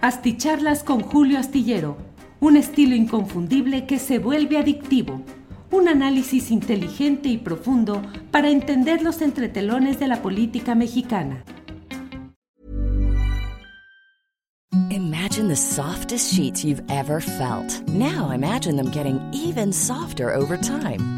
Asticharlas con Julio Astillero, un estilo inconfundible que se vuelve adictivo. Un análisis inteligente y profundo para entender los entretelones de la política mexicana. Imagine the softest sheets you've ever felt. Now imagine them getting even softer over time.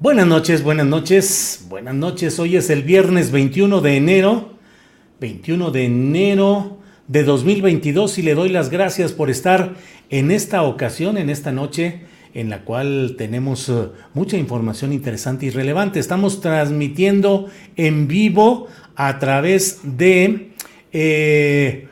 Buenas noches, buenas noches, buenas noches. Hoy es el viernes 21 de enero, 21 de enero de 2022 y le doy las gracias por estar en esta ocasión, en esta noche en la cual tenemos uh, mucha información interesante y relevante. Estamos transmitiendo en vivo a través de eh,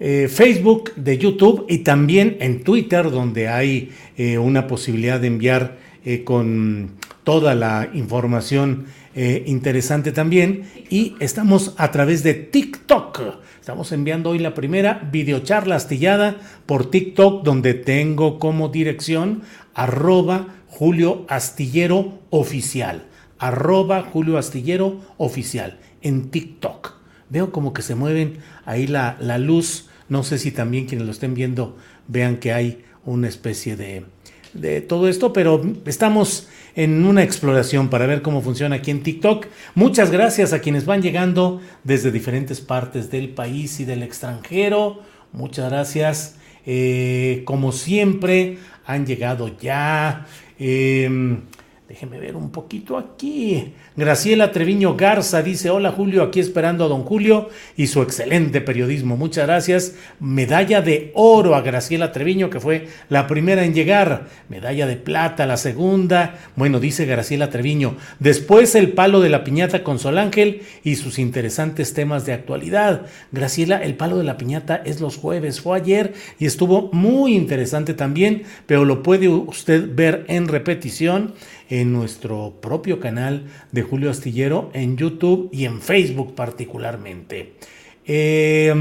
eh, Facebook, de YouTube y también en Twitter, donde hay eh, una posibilidad de enviar con toda la información eh, interesante también. Y estamos a través de TikTok. Estamos enviando hoy la primera videocharla astillada por TikTok, donde tengo como dirección arroba Julio Astillero Oficial. Arroba Julio Astillero Oficial en TikTok. Veo como que se mueven ahí la, la luz. No sé si también quienes lo estén viendo vean que hay una especie de, de todo esto, pero estamos en una exploración para ver cómo funciona aquí en TikTok. Muchas gracias a quienes van llegando desde diferentes partes del país y del extranjero. Muchas gracias. Eh, como siempre, han llegado ya. Em, déjenme ver un poquito aquí. Graciela Treviño Garza dice, hola Julio, aquí esperando a don Julio y su excelente periodismo. Muchas gracias. Medalla de oro a Graciela Treviño, que fue la primera en llegar. Medalla de plata, la segunda. Bueno, dice Graciela Treviño. Después el palo de la piñata con Sol Ángel y sus interesantes temas de actualidad. Graciela, el palo de la piñata es los jueves, fue ayer y estuvo muy interesante también, pero lo puede usted ver en repetición en nuestro propio canal de Julio Astillero en YouTube y en Facebook particularmente. Eh,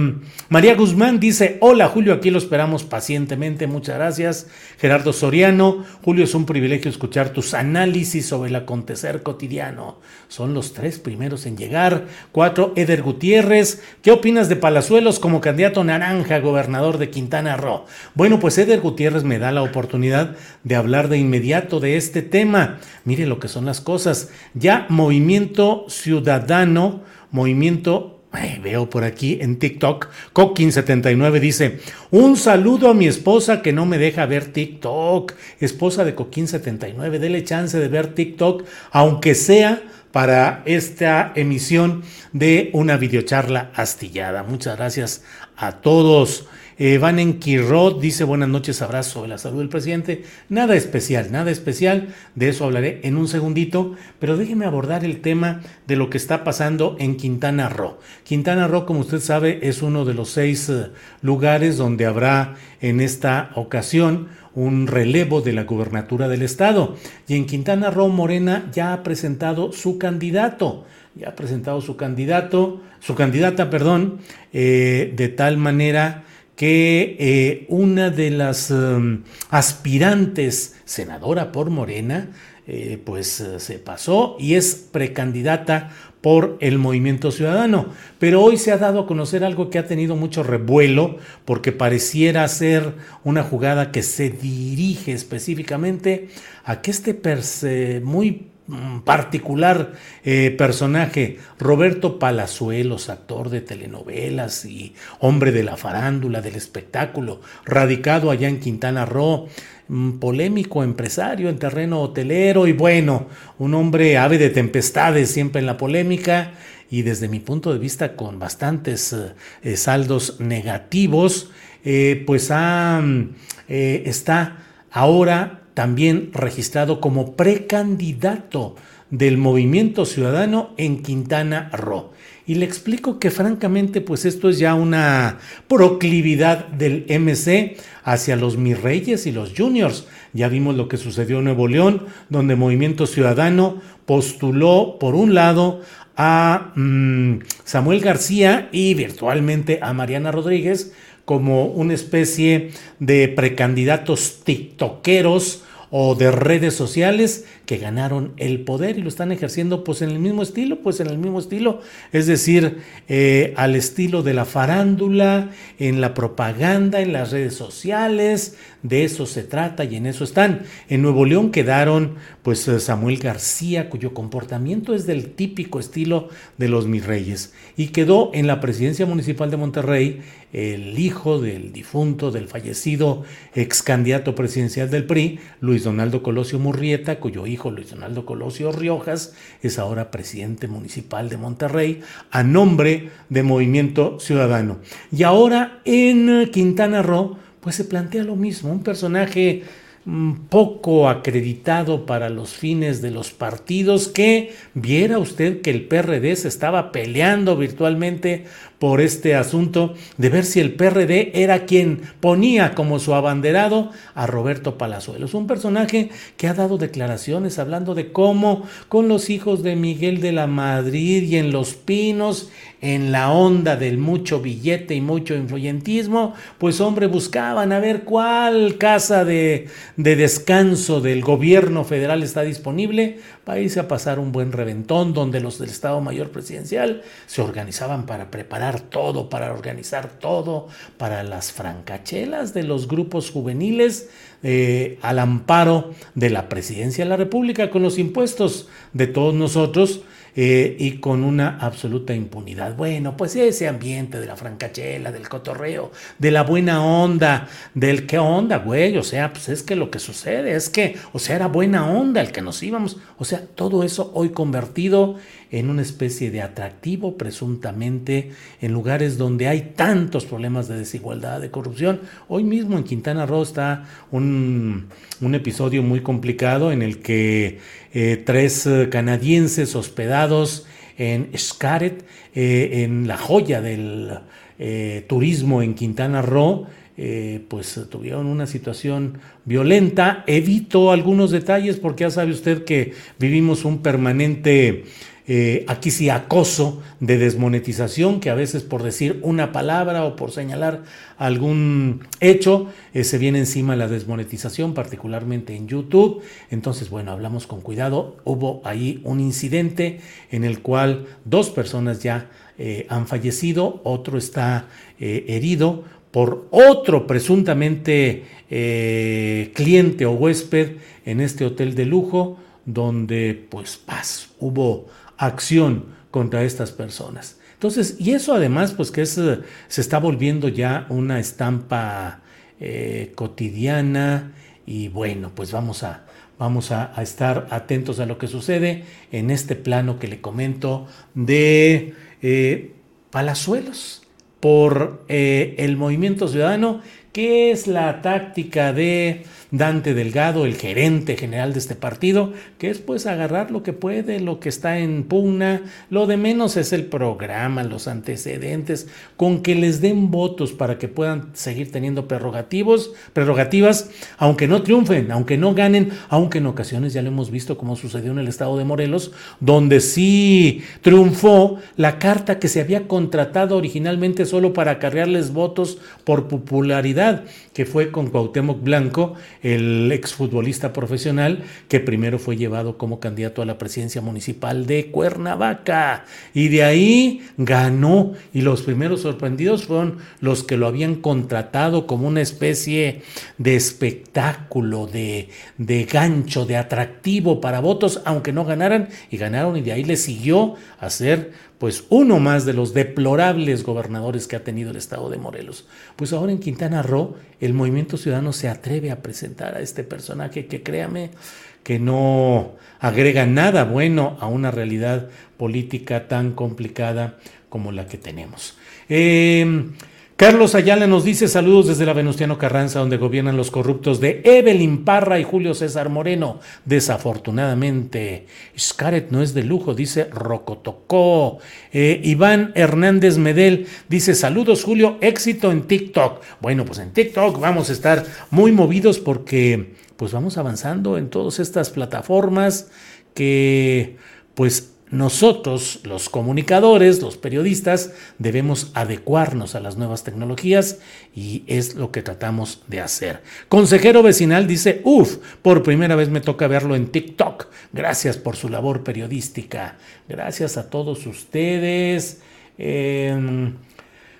María Guzmán dice, hola Julio, aquí lo esperamos pacientemente, muchas gracias. Gerardo Soriano, Julio, es un privilegio escuchar tus análisis sobre el acontecer cotidiano. Son los tres primeros en llegar. Cuatro, Eder Gutiérrez, ¿qué opinas de Palazuelos como candidato naranja gobernador de Quintana Roo? Bueno, pues Eder Gutiérrez me da la oportunidad de hablar de inmediato de este tema. Mire lo que son las cosas. Ya Movimiento Ciudadano, Movimiento veo por aquí en TikTok, Coquín79 dice, un saludo a mi esposa que no me deja ver TikTok. Esposa de Coquín79, dele chance de ver TikTok, aunque sea para esta emisión de una videocharla astillada. Muchas gracias a todos. Eh, Van en dice buenas noches, abrazo sobre la salud del presidente. Nada especial, nada especial. De eso hablaré en un segundito, pero déjeme abordar el tema de lo que está pasando en Quintana Roo. Quintana Roo, como usted sabe, es uno de los seis eh, lugares donde habrá en esta ocasión un relevo de la gubernatura del estado. Y en Quintana Roo, Morena ya ha presentado su candidato ya ha presentado su candidato, su candidata, perdón, eh, de tal manera que eh, una de las um, aspirantes senadora por Morena, eh, pues eh, se pasó y es precandidata por el movimiento ciudadano. Pero hoy se ha dado a conocer algo que ha tenido mucho revuelo porque pareciera ser una jugada que se dirige específicamente a que este muy particular eh, personaje, Roberto Palazuelos, actor de telenovelas y hombre de la farándula, del espectáculo, radicado allá en Quintana Roo, mm, polémico empresario en terreno hotelero y bueno, un hombre ave de tempestades siempre en la polémica y desde mi punto de vista con bastantes eh, saldos negativos, pues mm, está ahora también registrado como precandidato del Movimiento Ciudadano en Quintana Roo. Y le explico que francamente pues esto es ya una proclividad del MC hacia los mis reyes y los juniors. Ya vimos lo que sucedió en Nuevo León, donde Movimiento Ciudadano postuló por un lado a mm, Samuel García y virtualmente a Mariana Rodríguez como una especie de precandidatos tiktokeros o de redes sociales que ganaron el poder y lo están ejerciendo pues en el mismo estilo, pues en el mismo estilo, es decir, eh, al estilo de la farándula, en la propaganda, en las redes sociales, de eso se trata y en eso están. En Nuevo León quedaron pues eh, Samuel García, cuyo comportamiento es del típico estilo de los mis reyes, y quedó en la presidencia municipal de Monterrey el hijo del difunto, del fallecido ex candidato presidencial del PRI, Luis Donaldo Colosio Murrieta, cuyo hijo Luis Donaldo Colosio Riojas es ahora presidente municipal de Monterrey a nombre de Movimiento Ciudadano. Y ahora en Quintana Roo, pues se plantea lo mismo, un personaje poco acreditado para los fines de los partidos, que viera usted que el PRD se estaba peleando virtualmente por este asunto de ver si el PRD era quien ponía como su abanderado a Roberto Palazuelos, un personaje que ha dado declaraciones hablando de cómo con los hijos de Miguel de la Madrid y en Los Pinos en la onda del mucho billete y mucho influyentismo, pues hombre, buscaban a ver cuál casa de, de, descanso del gobierno federal está disponible para irse a pasar un buen reventón donde los del Estado Mayor Presidencial se organizaban para preparar todo, para organizar todo, para las francachelas de los grupos juveniles eh, al amparo de la Presidencia de la República con los impuestos de todos nosotros eh, y con una absoluta impunidad. Bueno, pues ese ambiente de la francachela, del cotorreo, de la buena onda, del qué onda, güey, o sea, pues es que lo que sucede es que, o sea, era buena onda el que nos íbamos, o sea, todo eso hoy convertido una especie de atractivo presuntamente en lugares donde hay tantos problemas de desigualdad, de corrupción. Hoy mismo en Quintana Roo está un, un episodio muy complicado en el que eh, tres eh, canadienses hospedados en Xcaret, eh, en la joya del turismo en Quintana Roo, pues tuvieron una situación violenta. Evito algunos detalles porque ya sabe usted que vivimos un permanente eh, aquí sí acoso de desmonetización, que a veces por decir una palabra o por señalar algún hecho eh, se viene encima la desmonetización, particularmente en YouTube. Entonces, bueno, hablamos con cuidado. Hubo ahí un incidente en el cual dos personas ya eh, han fallecido, otro está herido por otro presuntamente cliente o huésped en este hotel de lujo donde pues paz, hubo acción contra estas personas. Entonces, y eso además, pues que es, se está volviendo ya una estampa eh, cotidiana y bueno, pues vamos a, vamos a, estar atentos a lo que sucede en este plano que le comento de eh, Palazuelos por eh, el movimiento ciudadano, que es la táctica de Dante Delgado, el gerente general de este partido, que es pues agarrar lo que puede, lo que está en pugna, lo de menos es el programa, los antecedentes, con que les den votos para que puedan seguir teniendo prerrogativos, prerrogativas, aunque no triunfen, aunque no ganen, aunque en ocasiones ya lo hemos visto como sucedió en el estado de Morelos, donde sí triunfó la carta que se había contratado originalmente solo para acarrearles votos por popularidad que fue con Cuauhtémoc Blanco, el exfutbolista profesional, que primero fue llevado como candidato a la presidencia municipal de Cuernavaca. Y de ahí ganó. Y los primeros sorprendidos fueron los que lo habían contratado como una especie de espectáculo, de, de gancho, de atractivo para votos, aunque no ganaran. Y ganaron y de ahí le siguió a ser pues uno más de los deplorables gobernadores que ha tenido el estado de Morelos. Pues ahora en Quintana Roo el movimiento ciudadano se atreve a presentar a este personaje que créame que no agrega nada bueno a una realidad política tan complicada como la que tenemos. Eh, Carlos Ayala nos dice saludos desde la Venustiano Carranza, donde gobiernan los corruptos de Evelyn Parra y Julio César Moreno. Desafortunadamente, Scaret no es de lujo, dice Rocotocó. Eh, Iván Hernández Medel dice saludos Julio, éxito en TikTok. Bueno, pues en TikTok vamos a estar muy movidos porque pues vamos avanzando en todas estas plataformas que pues nosotros, los comunicadores, los periodistas, debemos adecuarnos a las nuevas tecnologías y es lo que tratamos de hacer. Consejero vecinal dice, uff, por primera vez me toca verlo en TikTok. Gracias por su labor periodística. Gracias a todos ustedes. Eh,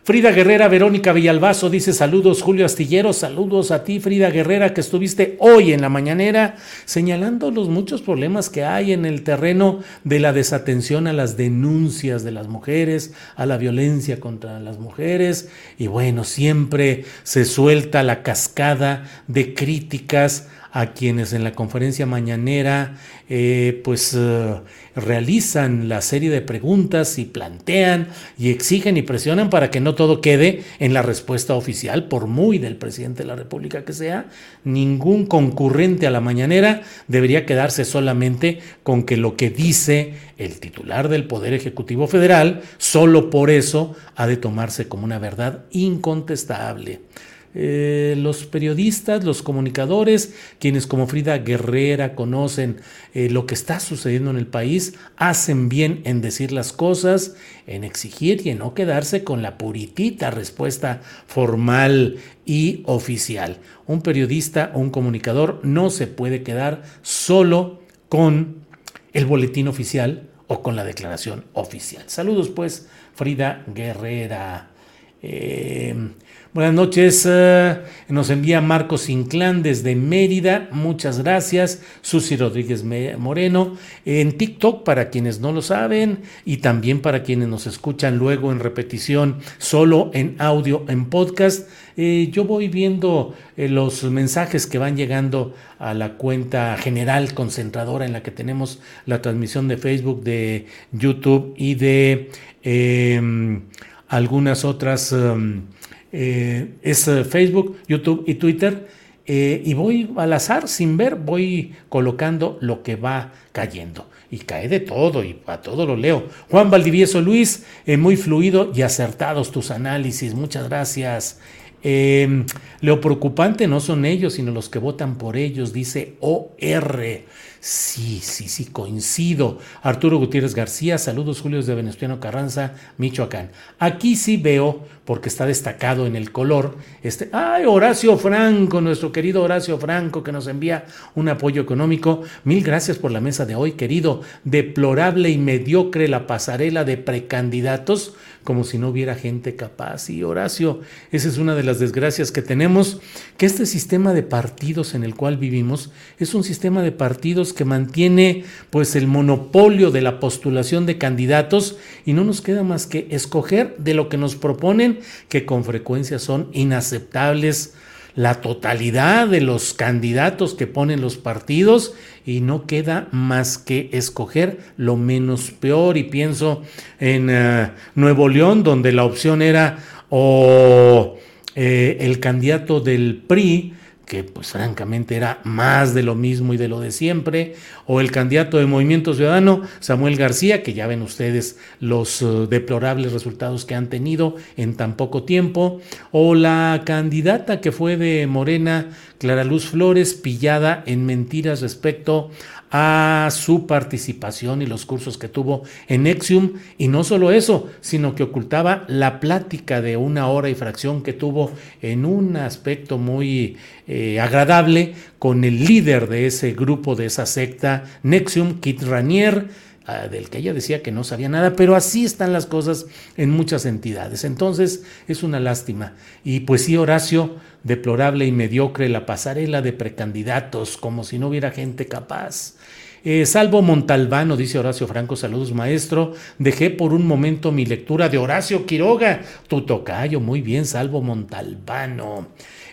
Frida Guerrera, Verónica Villalbazo dice saludos, Julio Astillero, saludos a ti, Frida Guerrera, que estuviste hoy en la mañanera señalando los muchos problemas que hay en el terreno de la desatención a las denuncias de las mujeres, a la violencia contra las mujeres, y bueno, siempre se suelta la cascada de críticas a quienes en la conferencia mañanera eh, pues eh, realizan la serie de preguntas y plantean y exigen y presionan para que no todo quede en la respuesta oficial, por muy del presidente de la República que sea, ningún concurrente a la mañanera debería quedarse solamente con que lo que dice el titular del Poder Ejecutivo Federal, solo por eso ha de tomarse como una verdad incontestable. Eh, los periodistas, los comunicadores, quienes como Frida Guerrera conocen eh, lo que está sucediendo en el país, hacen bien en decir las cosas, en exigir y en no quedarse con la puritita respuesta formal y oficial. Un periodista o un comunicador no se puede quedar solo con el boletín oficial o con la declaración oficial. Saludos pues, Frida Guerrera. Eh, Buenas noches, eh, nos envía Marcos Inclán desde Mérida, muchas gracias. Susi Rodríguez Moreno, en TikTok para quienes no lo saben y también para quienes nos escuchan luego en repetición, solo en audio, en podcast. Eh, yo voy viendo eh, los mensajes que van llegando a la cuenta general concentradora en la que tenemos la transmisión de Facebook, de YouTube y de em, algunas otras... Em, eh, es eh, Facebook, YouTube y Twitter. Eh, y voy al azar, sin ver, voy colocando lo que va cayendo. Y cae de todo, y a todo lo leo. Juan Valdivieso Luis, muy fluido y acertados tus análisis. Muchas gracias. lo preocupante no son ellos, sino los que votan por ellos, dice OR. Sí, sí, sí, coincido. Arturo Gutiérrez García, saludos Julio de Venezuela Carranza, Michoacán. Aquí sí veo, porque está destacado en el color, este, ay, Horacio Franco, nuestro querido Horacio Franco, que nos envía un apoyo económico. Mil gracias por la mesa de hoy, querido. Deplorable y mediocre la pasarela de precandidatos, como si no hubiera gente capaz. Y Horacio, esa es una de las desgracias que tenemos, que este sistema de partidos en el cual vivimos es un sistema de partidos que mantiene pues el monopolio de la postulación de candidatos y no nos queda más que escoger de lo que nos proponen que con frecuencia son inaceptables la totalidad de los candidatos que ponen los partidos y no queda más que escoger lo menos peor. Y pienso en eh, Nuevo León donde la opción era o eh, el candidato del PRI que pues francamente era más de lo mismo y de lo de siempre, o el candidato de Movimiento Ciudadano, Samuel García, que ya ven ustedes los eh, deplorables resultados que han tenido en tan poco tiempo, o la candidata que fue de Morena, Clara Luz Flores, pillada en mentiras respecto a su participación y los cursos que tuvo en Nexium. Y no solo eso, sino que ocultaba la plática de una hora y fracción que tuvo en un aspecto muy eh, agradable con el líder de ese grupo, de esa secta, Nexium, Kit Ranier Ah, del que ella decía que no sabía nada, pero así están las cosas en muchas entidades. Entonces es una lástima. Y pues sí, Horacio, deplorable y mediocre la pasarela de precandidatos, como si no hubiera gente capaz. Eh, salvo Montalbano, dice Horacio Franco, saludos maestro. Dejé por un momento mi lectura de Horacio Quiroga, tu tocayo, muy bien, salvo Montalbano.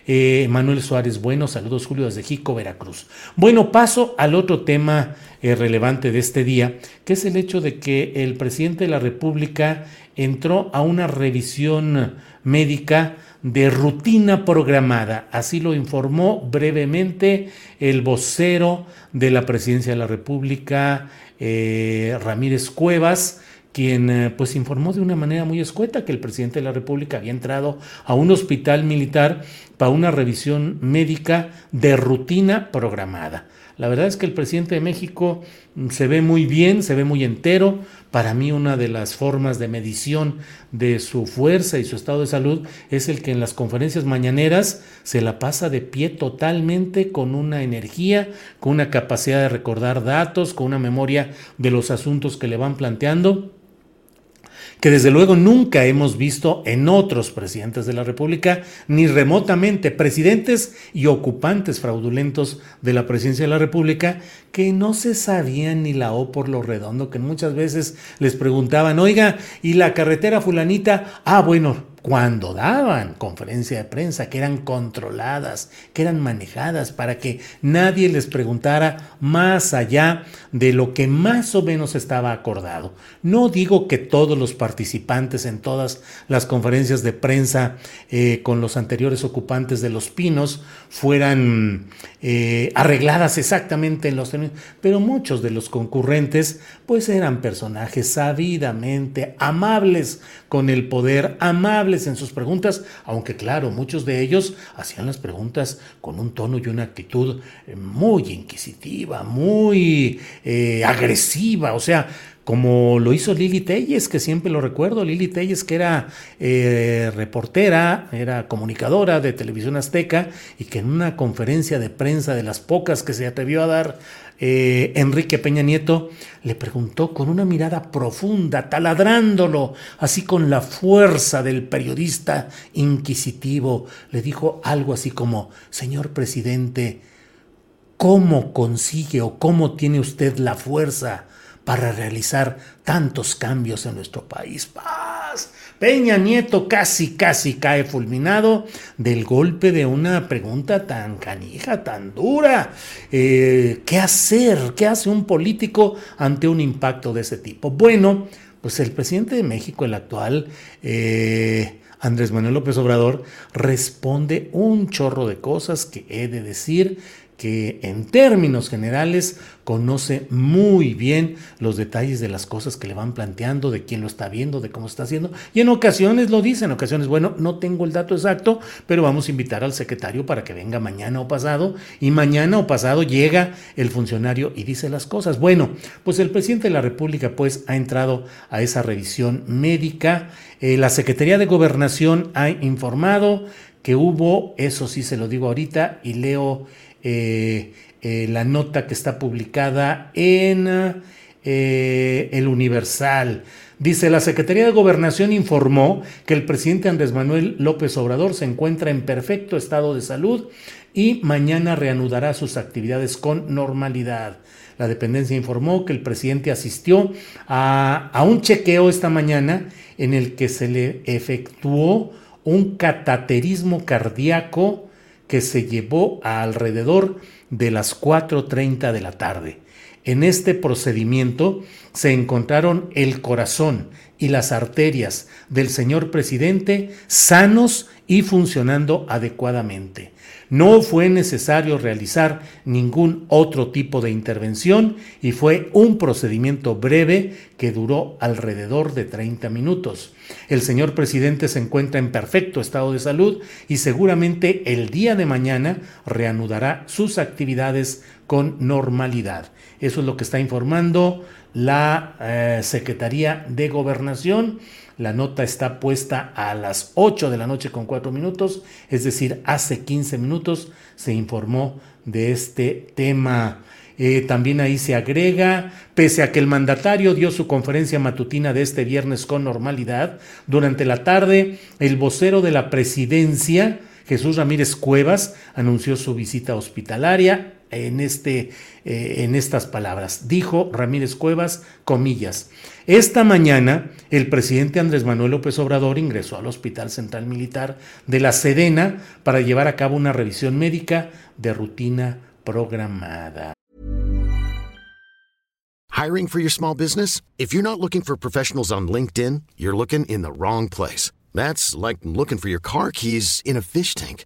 Eh, Manuel Suárez, bueno, saludos Julio desde Jico, Veracruz. Bueno, paso al otro tema eh, relevante de este día, que es el hecho de que el presidente de la República entró a una revisión médica de rutina programada. Así lo informó brevemente el vocero de la presidencia de la República, eh, Ramírez Cuevas, quien eh, pues informó de una manera muy escueta que el presidente de la República había entrado a un hospital militar para una revisión médica de rutina programada. La verdad es que el presidente de México mm, se ve muy bien, se ve muy entero. Para mí una de las formas de medición de su fuerza y su estado de salud es el que en las conferencias mañaneras se la pasa de pie totalmente con una energía, con una capacidad de recordar datos, con una memoria de los asuntos que le van planteando que desde luego nunca hemos visto en otros presidentes de la República, ni remotamente presidentes y ocupantes fraudulentos de la presidencia de la República, que no se sabían ni la O por lo redondo, que muchas veces les preguntaban, oiga, ¿y la carretera fulanita? Ah, bueno, cuando daban conferencia de prensa, que eran controladas, que eran manejadas para que nadie les preguntara más allá de lo que más o menos estaba acordado. No digo que todos los participantes en todas las conferencias de prensa eh, con los anteriores ocupantes de los pinos fueran eh, arregladas exactamente en los términos, pero muchos de los concurrentes pues eran personajes sabidamente amables con el poder, amables en sus preguntas, aunque claro, muchos de ellos hacían las preguntas con un tono y una actitud eh, muy inquisitiva, muy eh, agresiva, o sea, como lo hizo Lili Telles, que siempre lo recuerdo, Lili Telles que era eh, reportera, era comunicadora de televisión azteca y que en una conferencia de prensa de las pocas que se atrevió a dar eh, Enrique Peña Nieto, le preguntó con una mirada profunda, taladrándolo, así con la fuerza del periodista inquisitivo, le dijo algo así como, señor presidente, ¿cómo consigue o cómo tiene usted la fuerza? Para realizar tantos cambios en nuestro país. Paz. Peña Nieto casi, casi cae fulminado del golpe de una pregunta tan canija, tan dura. Eh, ¿Qué hacer? ¿Qué hace un político ante un impacto de ese tipo? Bueno, pues el presidente de México, el actual... Eh, Andrés Manuel López Obrador responde un chorro de cosas que he de decir que en términos generales conoce muy bien los detalles de las cosas que le van planteando, de quién lo está viendo, de cómo está haciendo. Y en ocasiones lo dice, en ocasiones, bueno, no tengo el dato exacto, pero vamos a invitar al secretario para que venga mañana o pasado. Y mañana o pasado llega el funcionario y dice las cosas. Bueno, pues el presidente de la República pues ha entrado a esa revisión médica. Eh, la Secretaría de Gobernación ha informado que hubo, eso sí se lo digo ahorita y leo eh, eh, la nota que está publicada en eh, El Universal. Dice, la Secretaría de Gobernación informó que el presidente Andrés Manuel López Obrador se encuentra en perfecto estado de salud y mañana reanudará sus actividades con normalidad. La dependencia informó que el presidente asistió a, a un chequeo esta mañana en el que se le efectuó un cataterismo cardíaco que se llevó a alrededor de las 4.30 de la tarde. En este procedimiento se encontraron el corazón y las arterias del señor presidente sanos y funcionando adecuadamente. No fue necesario realizar ningún otro tipo de intervención y fue un procedimiento breve que duró alrededor de 30 minutos. El señor presidente se encuentra en perfecto estado de salud y seguramente el día de mañana reanudará sus actividades con normalidad. Eso es lo que está informando la eh, Secretaría de Gobernación. La nota está puesta a las 8 de la noche con 4 minutos, es decir, hace 15 minutos se informó de este tema. Eh, también ahí se agrega, pese a que el mandatario dio su conferencia matutina de este viernes con normalidad, durante la tarde el vocero de la presidencia, Jesús Ramírez Cuevas, anunció su visita hospitalaria en, este, eh, en estas palabras. Dijo Ramírez Cuevas, comillas, esta mañana el presidente Andrés Manuel López Obrador ingresó al Hospital Central Militar de la Sedena para llevar a cabo una revisión médica de rutina programada. Hiring for your small business? If you're not looking for professionals on LinkedIn, you're looking in the wrong place. That's like looking for your car keys in a fish tank.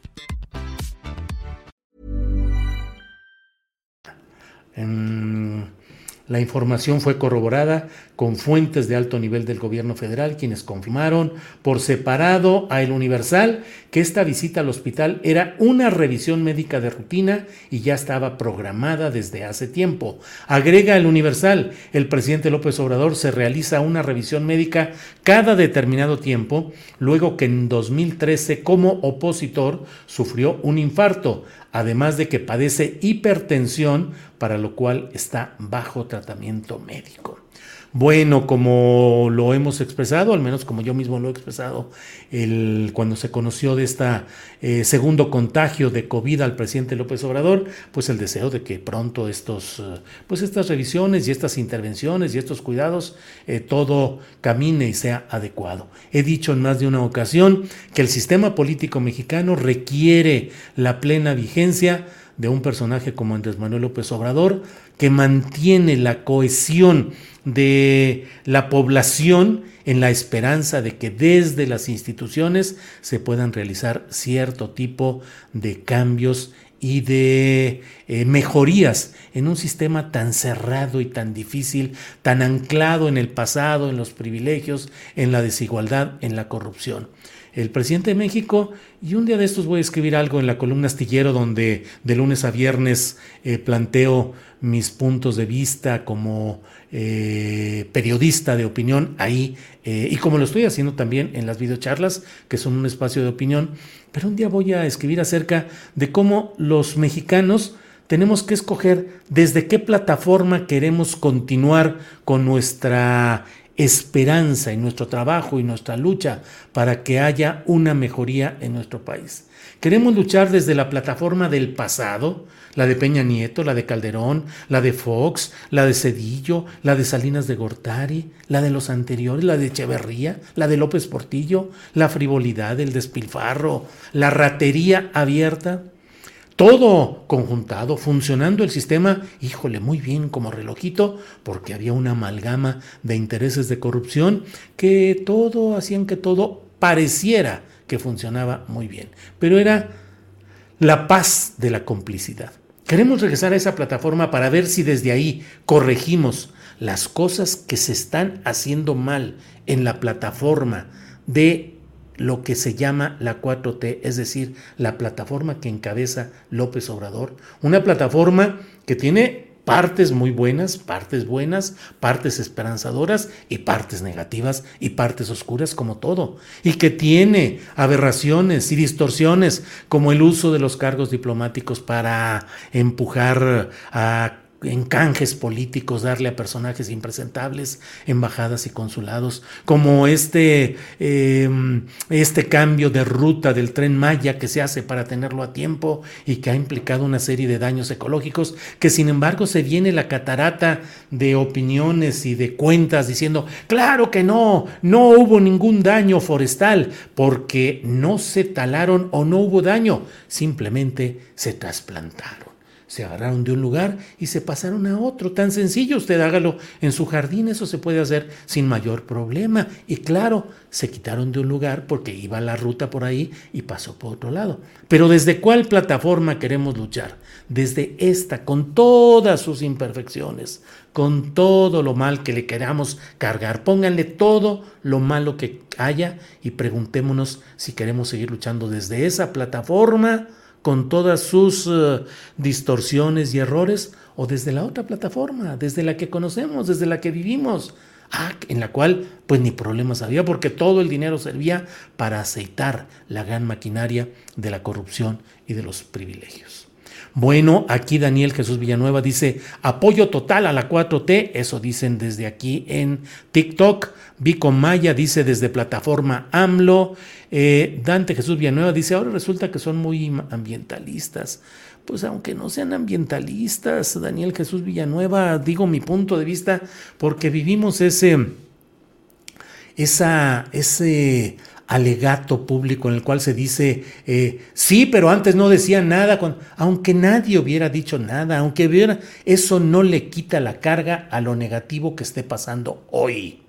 La información fue corroborada con fuentes de alto nivel del gobierno federal, quienes confirmaron por separado a El Universal que esta visita al hospital era una revisión médica de rutina y ya estaba programada desde hace tiempo. Agrega El Universal, el presidente López Obrador se realiza una revisión médica cada determinado tiempo, luego que en 2013 como opositor sufrió un infarto, además de que padece hipertensión, para lo cual está bajo tratamiento médico. Bueno, como lo hemos expresado, al menos como yo mismo lo he expresado, el, cuando se conoció de este segundo contagio de COVID al presidente López Obrador, pues el deseo de que pronto estos, eh, pues estas revisiones y estas intervenciones y estos cuidados, eh, todo camine y sea adecuado. He dicho en más de una ocasión que el sistema político mexicano requiere la plena vigencia de un personaje como Andrés Manuel López Obrador, que mantiene la cohesión de la población en la esperanza de que desde las instituciones se puedan realizar cierto tipo de cambios y de eh, mejorías en un sistema tan cerrado y tan difícil, tan anclado en el pasado, en los privilegios, en la desigualdad, en la corrupción. El presidente de México y un día de estos voy a escribir algo en la columna astillero donde de lunes a viernes eh, planteo mis puntos de vista como eh, periodista de opinión ahí eh, y como lo estoy haciendo también en las videocharlas que son un espacio de opinión, pero un día voy a escribir acerca de cómo los mexicanos tenemos que escoger desde qué plataforma queremos continuar con nuestra esperanza en nuestro trabajo y nuestra lucha para que haya una mejoría en nuestro país. Queremos luchar desde la plataforma del pasado, la de Peña Nieto, la de Calderón, la de Fox, la de Cedillo, la de Salinas de Gortari, la de los anteriores, la de Echeverría, la de López Portillo, la frivolidad, el despilfarro, la ratería abierta todo conjuntado, funcionando el sistema, híjole, muy bien como relojito, porque había una amalgama de intereses de corrupción que todo hacían que todo pareciera que funcionaba muy bien. Pero era la paz de la complicidad. Queremos regresar a esa plataforma para ver si desde ahí corregimos las cosas que se están haciendo mal en la plataforma de lo que se llama la 4T, es decir, la plataforma que encabeza López Obrador, una plataforma que tiene partes muy buenas, partes buenas, partes esperanzadoras y partes negativas y partes oscuras como todo, y que tiene aberraciones y distorsiones como el uso de los cargos diplomáticos para empujar a en canjes políticos, darle a personajes impresentables embajadas y consulados, como este, em, este cambio de ruta del tren Maya que se hace para tenerlo a tiempo y que ha implicado una serie de daños ecológicos, que sin embargo se viene la catarata de opiniones y de cuentas diciendo, claro que no, no hubo ningún daño forestal, porque no se talaron o no hubo daño, simplemente se trasplantaron se agarraron de un lugar y se pasaron a otro. Tan sencillo, usted hágalo en su jardín, eso se puede hacer sin mayor problema. Y claro, se quitaron de un lugar porque iba la ruta por ahí y pasó por otro lado. Pero ¿desde cuál plataforma queremos luchar? Desde esta, con todas sus imperfecciones, con todo lo mal que le queramos cargar. Pónganle todo lo malo que haya y preguntémonos si queremos seguir luchando desde esa plataforma con todas sus eh, distorsiones y errores, o desde la otra plataforma, desde la que conocemos, desde la que vivimos, ah, en la cual pues ni problemas había porque todo el dinero servía para aceitar la gran maquinaria de la corrupción y de los privilegios. Bueno, aquí Daniel Jesús Villanueva dice apoyo total a la 4T, eso dicen desde aquí en TikTok. Vico Maya dice desde plataforma AMLO. Eh, Dante Jesús Villanueva dice ahora resulta que son muy ambientalistas. Pues aunque no sean ambientalistas, Daniel Jesús Villanueva, digo mi punto de vista, porque vivimos ese, esa, ese alegato público en el cual se dice, eh, sí, pero antes no decía nada, aunque nadie hubiera dicho nada, aunque hubiera, eso no le quita la carga a lo negativo que esté pasando hoy.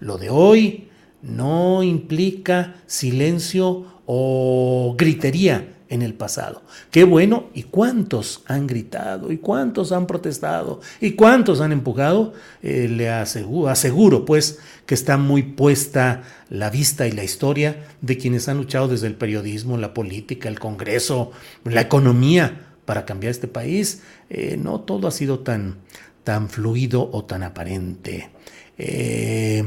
Lo de hoy no implica silencio o gritería en el pasado. Qué bueno, ¿y cuántos han gritado? ¿Y cuántos han protestado? ¿Y cuántos han empujado? Eh, le aseguro, aseguro, pues, que está muy puesta la vista y la historia de quienes han luchado desde el periodismo, la política, el Congreso, la economía para cambiar este país. Eh, no todo ha sido tan, tan fluido o tan aparente. Eh,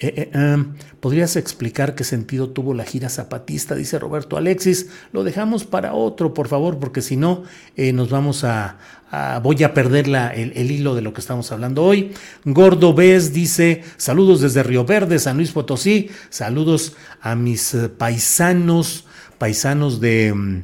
eh, eh, ¿Podrías explicar qué sentido tuvo la gira zapatista? Dice Roberto Alexis. Lo dejamos para otro, por favor, porque si no, eh, nos vamos a, Voy a perder el, hilo de lo que estamos hablando hoy. Gordo Bez dice: Saludos desde Río Verde, San Luis Potosí. Saludos a mis paisanos, paisanos de mm,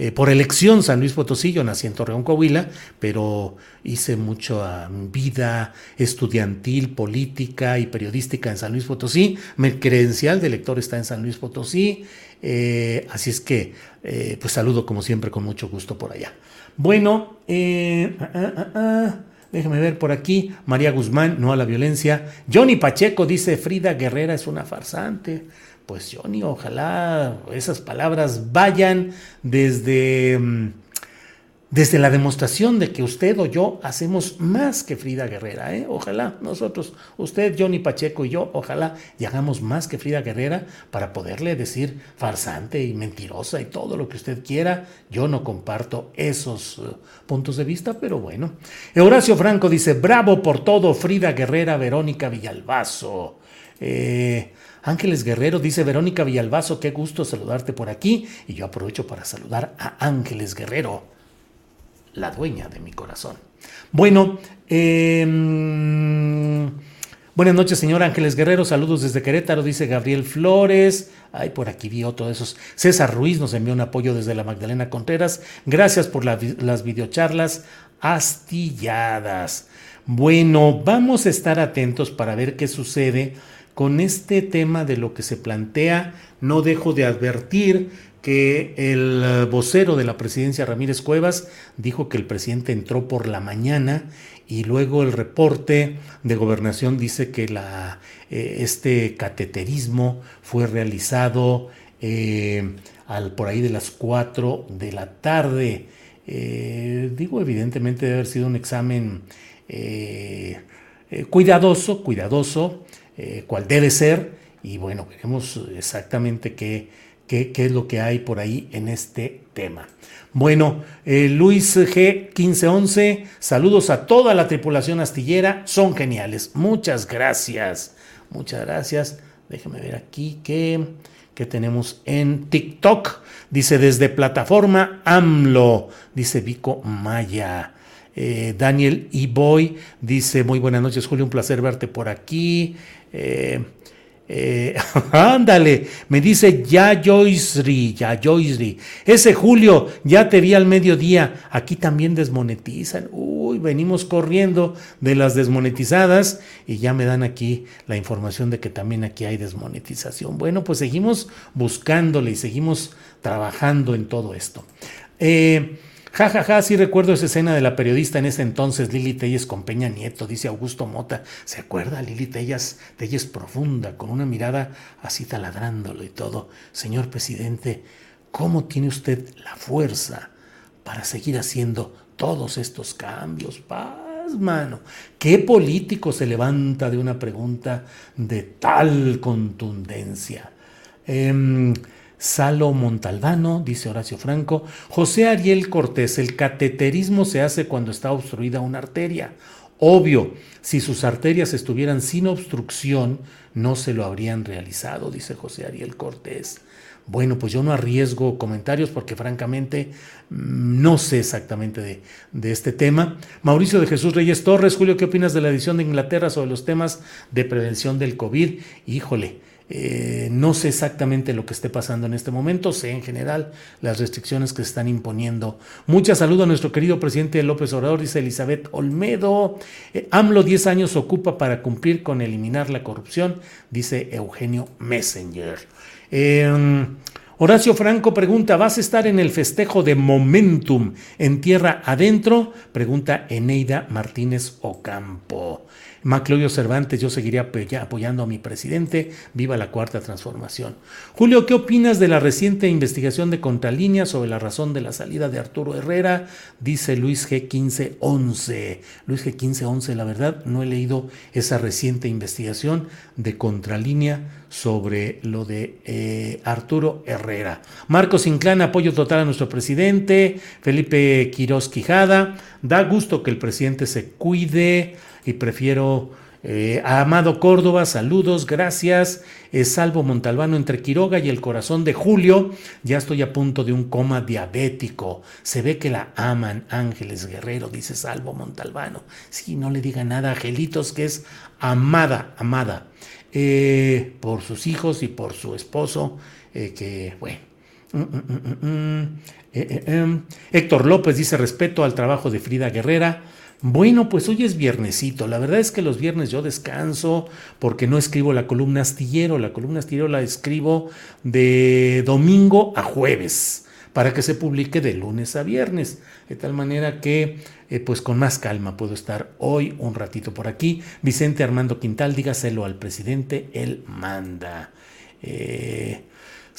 eh, por elección San Luis Potosí, yo nací en Torreón, Coahuila, pero hice mucha vida estudiantil, política y periodística en San Luis Potosí. Mi credencial de lector está en San Luis Potosí, eh, así es que eh, pues saludo como siempre con mucho gusto por allá. Bueno, ah, ah, ah, Déjame ver por aquí. María Guzmán, no a la violencia. Johnny Pacheco dice, Frida Guerrera es una farsante pues Johnny, ojalá esas palabras vayan desde, mm, desde la demostración de que usted o yo hacemos más que Frida Guerrera. ¿eh? Ojalá nosotros, usted, Johnny Pacheco y yo, ojalá y hagamos más que Frida Guerrera para poderle decir farsante y mentirosa y todo lo que usted quiera. Yo no comparto esos uh, puntos de vista, pero bueno. Horacio Franco dice, bravo por todo, Frida Guerrera, Verónica Villalbazo. Eh, Ángeles Guerrero dice Verónica Villalbazo, qué gusto saludarte por aquí. Y yo aprovecho para saludar a Ángeles Guerrero, la dueña de mi corazón. Bueno, em, buenas noches, señor Ángeles Guerrero. Saludos desde Querétaro, dice Gabriel Flores. Ay, por aquí vi otro de esos. César Ruiz nos envió un apoyo desde la Magdalena Contreras. Gracias por las videocharlas astilladas. Bueno, vamos a estar atentos para ver qué sucede con este tema de lo que se plantea, no dejo de advertir que el eh, vocero de la presidencia, Ramírez Cuevas, dijo que el presidente entró por la mañana y luego el reporte de gobernación dice que eh, este cateterismo fue realizado eh, al, por ahí de las 4 de la tarde. digo, evidentemente debe haber sido un examen cuidadoso, cuidadoso, eh, cuál debe ser, y bueno, veremos exactamente qué, qué, qué es lo que hay por ahí en este tema. Bueno, eh, Luis G 1511, saludos a toda la tripulación astillera, son geniales. Muchas gracias, muchas gracias. Déjame ver aquí qué, tenemos en TikTok. Dice desde plataforma AMLO, dice Vico Maya. Eh, Daniel E. Boy dice: Muy buenas noches, Julio, un placer verte por aquí. Eh, eh, ándale, me dice ya Joyceri, ya Joyceri. Ese Julio, ya te vi al mediodía. Aquí también desmonetizan. Uy, venimos corriendo de las desmonetizadas y ya me dan aquí la información de que también aquí hay desmonetización. Bueno, pues seguimos buscándole y seguimos trabajando en todo esto. Eh, Ja, ja, ja, sí recuerdo esa escena de la periodista en ese entonces, Lili Telles con Peña Nieto, dice Augusto Mota. ¿Se acuerda? Lili Telles, Telles profunda, con una mirada así taladrándolo y todo. Señor presidente, ¿cómo tiene usted la fuerza para seguir haciendo todos estos cambios? Paz, mano. ¿Qué político se levanta de una pregunta de tal contundencia? Eh, Salo Montalbano, dice Horacio Franco. José Ariel Cortés, el cateterismo se hace cuando está obstruida una arteria. Obvio, si sus arterias estuvieran sin obstrucción, no se lo habrían realizado, dice José Ariel Cortés. Bueno, pues yo no arriesgo comentarios porque francamente mm, no sé exactamente de, de, este tema. Mauricio de Jesús Reyes Torres, Julio, ¿qué opinas de la edición de Inglaterra sobre los temas de prevención del COVID? Híjole, eh, no sé exactamente lo que esté pasando en este momento, sé en general las restricciones que se están imponiendo. Mucha salud a nuestro querido presidente López Obrador, dice Elizabeth Olmedo. Eh, AMLO 10 años ocupa para cumplir con eliminar la corrupción, dice Eugenio Messenger. Em, Horacio Franco pregunta, ¿vas a estar en el festejo de Momentum en tierra adentro? Pregunta Eneida Martínez Ocampo. Maclovio Cervantes, yo seguiría apoyando a mi presidente. Viva la cuarta transformación. Julio, ¿qué opinas de la reciente investigación de Contralínea sobre la razón de la salida de Arturo Herrera? Dice Luis G. 1511. Luis G. 1511, la verdad, no he leído esa reciente investigación de Contralínea sobre lo de eh, Arturo Herrera. Marcos Inclán, apoyo total a nuestro presidente. Felipe Quiroz Quijada, da gusto que el presidente se cuide y prefiero eh, a Amado Córdoba, saludos, gracias. Salvo Montalbano entre Quiroga y el corazón de Julio. Ya estoy a punto de un coma diabético. Se ve que la aman Ángeles Guerrero, dice Salvo Montalbano. Sí, no le diga nada Angelitos, que es amada, amada. Eh, por sus hijos y por su esposo, eh, que bueno. Mm, mm, mm, em. Héctor López dice respeto al trabajo de Frida Guerrera. Bueno, pues hoy es viernesito. La verdad es que los viernes yo descanso porque no escribo la columna astillero. La columna astillero la escribo de domingo a jueves para que se publique de lunes a viernes. De tal manera que, eh, pues con más calma puedo estar hoy un ratito por aquí. Vicente Armando Quintal, dígaselo al presidente, él manda. Eh,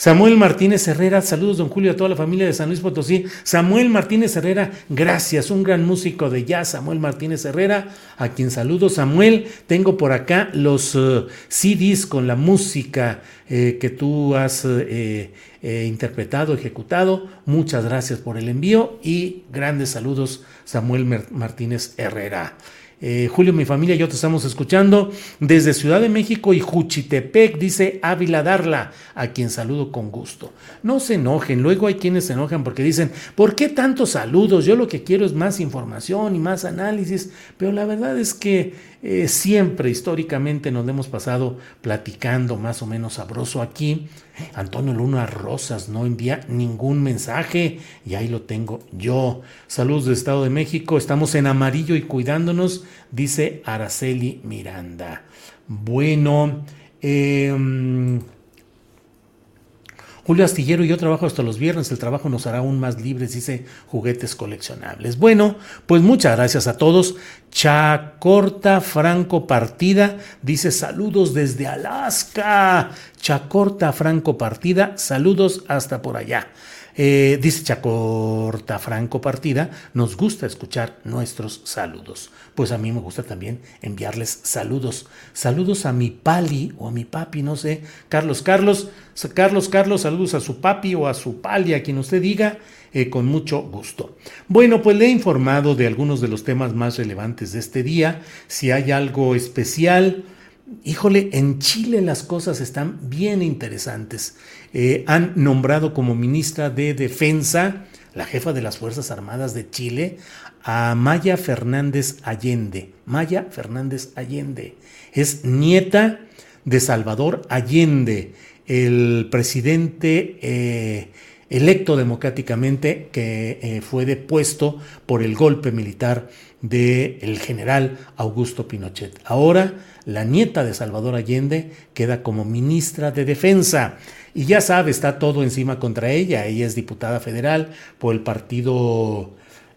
Samuel Martínez Herrera, saludos don Julio a toda la familia de San Luis Potosí. Samuel Martínez Herrera, gracias, un gran músico de jazz, Samuel Martínez Herrera, a quien saludo. Samuel, tengo por acá los uh, CDs con la música eh, que tú has eh, eh, interpretado, ejecutado. Muchas gracias por el envío y grandes saludos, Samuel Martínez Herrera. Eh, Julio, mi familia yo te estamos escuchando desde Ciudad de México y Juchitepec, dice Ávila Darla, a quien saludo con gusto. No se enojen, luego hay quienes se enojan porque dicen, ¿por qué tantos saludos? Yo lo que quiero es más información y más análisis, pero la verdad es que eh, siempre históricamente nos hemos pasado platicando más o menos sabroso aquí. Antonio Luna Rosas no envía ningún mensaje y ahí lo tengo yo. Saludos de Estado de México, estamos en amarillo y cuidándonos, dice Araceli Miranda. Bueno, eh, Julio Astillero, yo trabajo hasta los viernes, el trabajo nos hará aún más libres, dice juguetes coleccionables. Bueno, pues muchas gracias a todos. Chacorta Franco Partida dice saludos desde Alaska. Chacorta Franco Partida, saludos hasta por allá. Eh, dice Chacorta Franco Partida, nos gusta escuchar nuestros saludos. Pues a mí me gusta también enviarles saludos. Saludos a mi pali o a mi papi, no sé. Carlos, Carlos, Carlos, Carlos, saludos a su papi o a su pali, a quien usted diga. Eh, con mucho gusto. Bueno, pues le he informado de algunos de los temas más relevantes de este día. Si hay algo especial, híjole, en Chile las cosas están bien interesantes. Eh, han nombrado como ministra de Defensa, la jefa de las Fuerzas Armadas de Chile, a Maya Fernández Allende. Maya Fernández Allende es nieta de Salvador Allende, el presidente eh, electo democráticamente que eh, fue depuesto por el golpe militar del general Augusto Pinochet. Ahora la nieta de Salvador Allende queda como ministra de Defensa. Y ya sabe, está todo encima contra ella. Ella es diputada federal por el Partido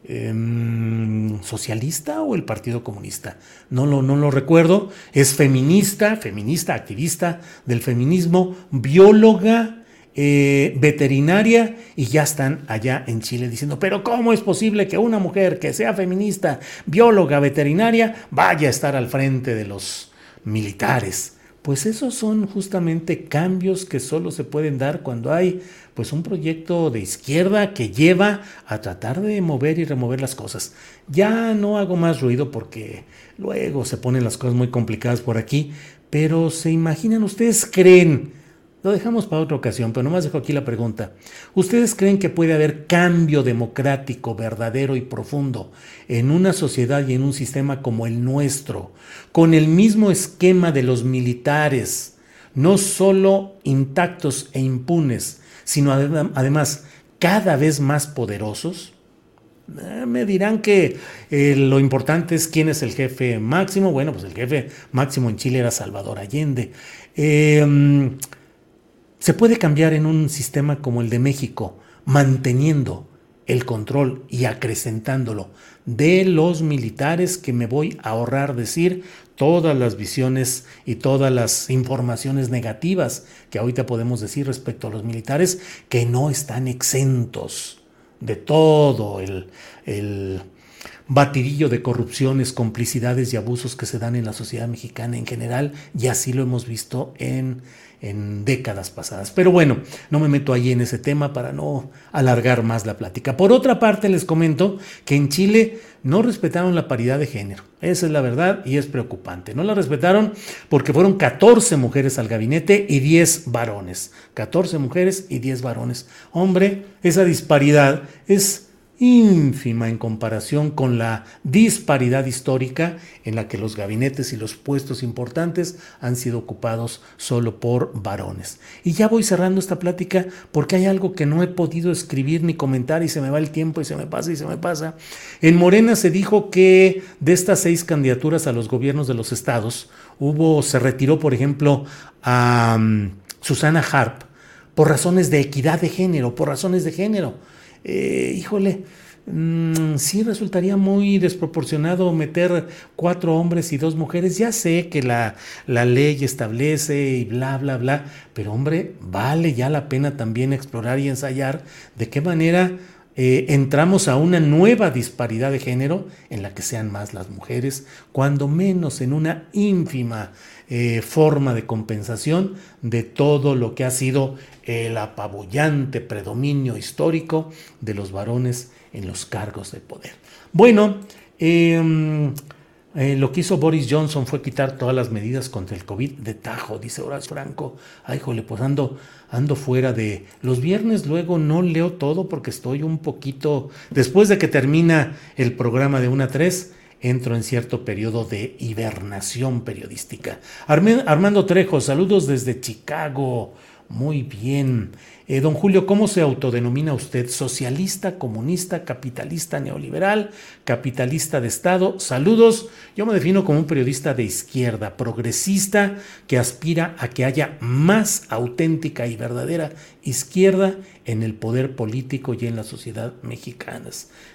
em, Socialista o el Partido Comunista. No lo, no lo recuerdo. Es feminista, feminista, activista del feminismo, bióloga eh, veterinaria y ya están allá en Chile diciendo, pero ¿cómo es posible que una mujer que sea feminista, bióloga, veterinaria, vaya a estar al frente de los militares? Pues esos son justamente cambios que solo se pueden dar cuando hay pues un proyecto de izquierda que lleva a tratar de mover y remover las cosas. Ya no hago más ruido porque luego se ponen las cosas muy complicadas por aquí, pero se imaginan, ustedes creen lo dejamos para otra ocasión, pero nomás dejo aquí la pregunta. ¿Ustedes creen que puede haber cambio democrático verdadero y profundo en una sociedad y en un sistema como el nuestro, con el mismo esquema de los militares, no solo intactos e impunes, sino además cada vez más poderosos? Eh, me dirán que eh, lo importante es quién es el jefe máximo. Bueno, pues el jefe máximo en Chile era Salvador Allende. Eh, se puede cambiar en un sistema como el de México, manteniendo el control y acrecentándolo de los militares que me voy a ahorrar decir todas las visiones y todas las informaciones negativas que ahorita podemos decir respecto a los militares que no están exentos de todo el, el batidillo de corrupciones, complicidades y abusos que se dan en la sociedad mexicana en general y así lo hemos visto en décadas pasadas. Pero bueno, no me meto ahí en ese tema para no alargar más la plática. Por otra parte, les comento que en Chile no respetaron la paridad de género. Esa es la verdad y es preocupante. No la respetaron porque fueron 14 mujeres al gabinete y 10 varones. 14 mujeres y 10 varones. Hombre, esa disparidad es ínfima en comparación con la disparidad histórica en la que los gabinetes y los puestos importantes han sido ocupados solo por varones. Y ya voy cerrando esta plática porque hay algo que no he podido escribir ni comentar y se me va el tiempo y se me pasa y se me pasa. En Morena se dijo que de estas seis candidaturas a los gobiernos de los estados, hubo, se retiró, por ejemplo, a mm, Susana Harp por razones de equidad de género, por razones de género eh, híjole, mm, sí resultaría muy desproporcionado meter cuatro hombres y dos mujeres. Ya sé que la, la ley establece y bla, bla, bla, pero hombre, vale ya la pena también explorar y ensayar de qué manera eh, entramos a una nueva disparidad de género en la que sean más las mujeres, cuando menos en una ínfima eh, forma de compensación de todo lo que ha sido el apabullante predominio histórico de los varones en los cargos de poder. Bueno, em, eh, lo que hizo Boris Johnson fue quitar todas las medidas contra el COVID de tajo, dice Horacio Franco. Ay, jole, pues ando, ando fuera de... Los viernes luego no leo todo porque estoy un poquito... Después de que termina el programa de 1 a 3, entro en cierto periodo de hibernación periodística. Armando Trejo, saludos desde Chicago. Muy bien. Eh, don Julio, ¿cómo se autodenomina usted? ¿Socialista, comunista, capitalista, neoliberal, capitalista de Estado? Saludos. Yo me defino como un periodista de izquierda, progresista, que aspira a que haya más auténtica y verdadera izquierda en el poder político y en la sociedad mexicana.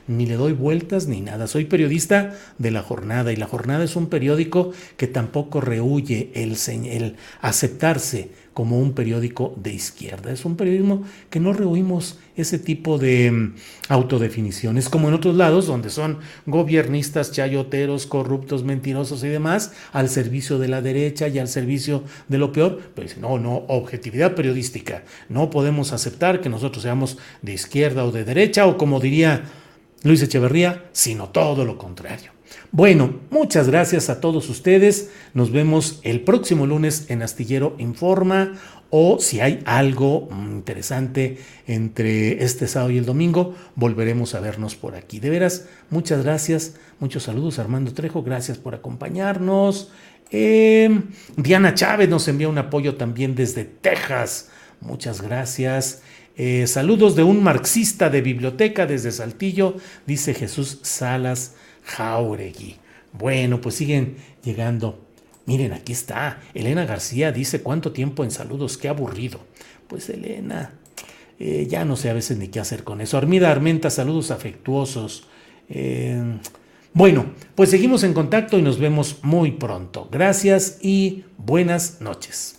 Ni le doy vueltas ni nada. Soy periodista de La Jornada y La Jornada es un periódico que tampoco rehuye el aceptarse como un periódico de izquierda. Es un periodismo que no rehuimos ese tipo de mm, autodefiniciones, como en otros lados, donde son gobiernistas, chayoteros, corruptos, mentirosos y demás, al servicio de la derecha y al servicio de lo peor. Pero dicen, no, no, objetividad periodística. No podemos aceptar que nosotros seamos de izquierda o de derecha, o como diría Luis Echeverría, sino todo lo contrario. Bueno, muchas gracias a todos ustedes. Nos vemos el próximo lunes en Astillero Informa o si hay algo interesante entre este sábado y el domingo, volveremos a vernos por aquí. De veras, muchas gracias. Muchos saludos, Armando Trejo. Gracias por acompañarnos. Em, Diana Chávez nos envía un apoyo también desde Texas. Muchas gracias. Eh, saludos de un marxista de biblioteca desde Saltillo, dice Jesús Salas Jauregui. Bueno, pues siguen llegando. Miren, aquí está. Elena García dice cuánto tiempo en saludos, qué aburrido. Pues Elena, eh, ya no sé a veces ni qué hacer con eso. Armida Armenta, saludos afectuosos. Eh, bueno, pues seguimos en contacto y nos vemos muy pronto. Gracias y buenas noches.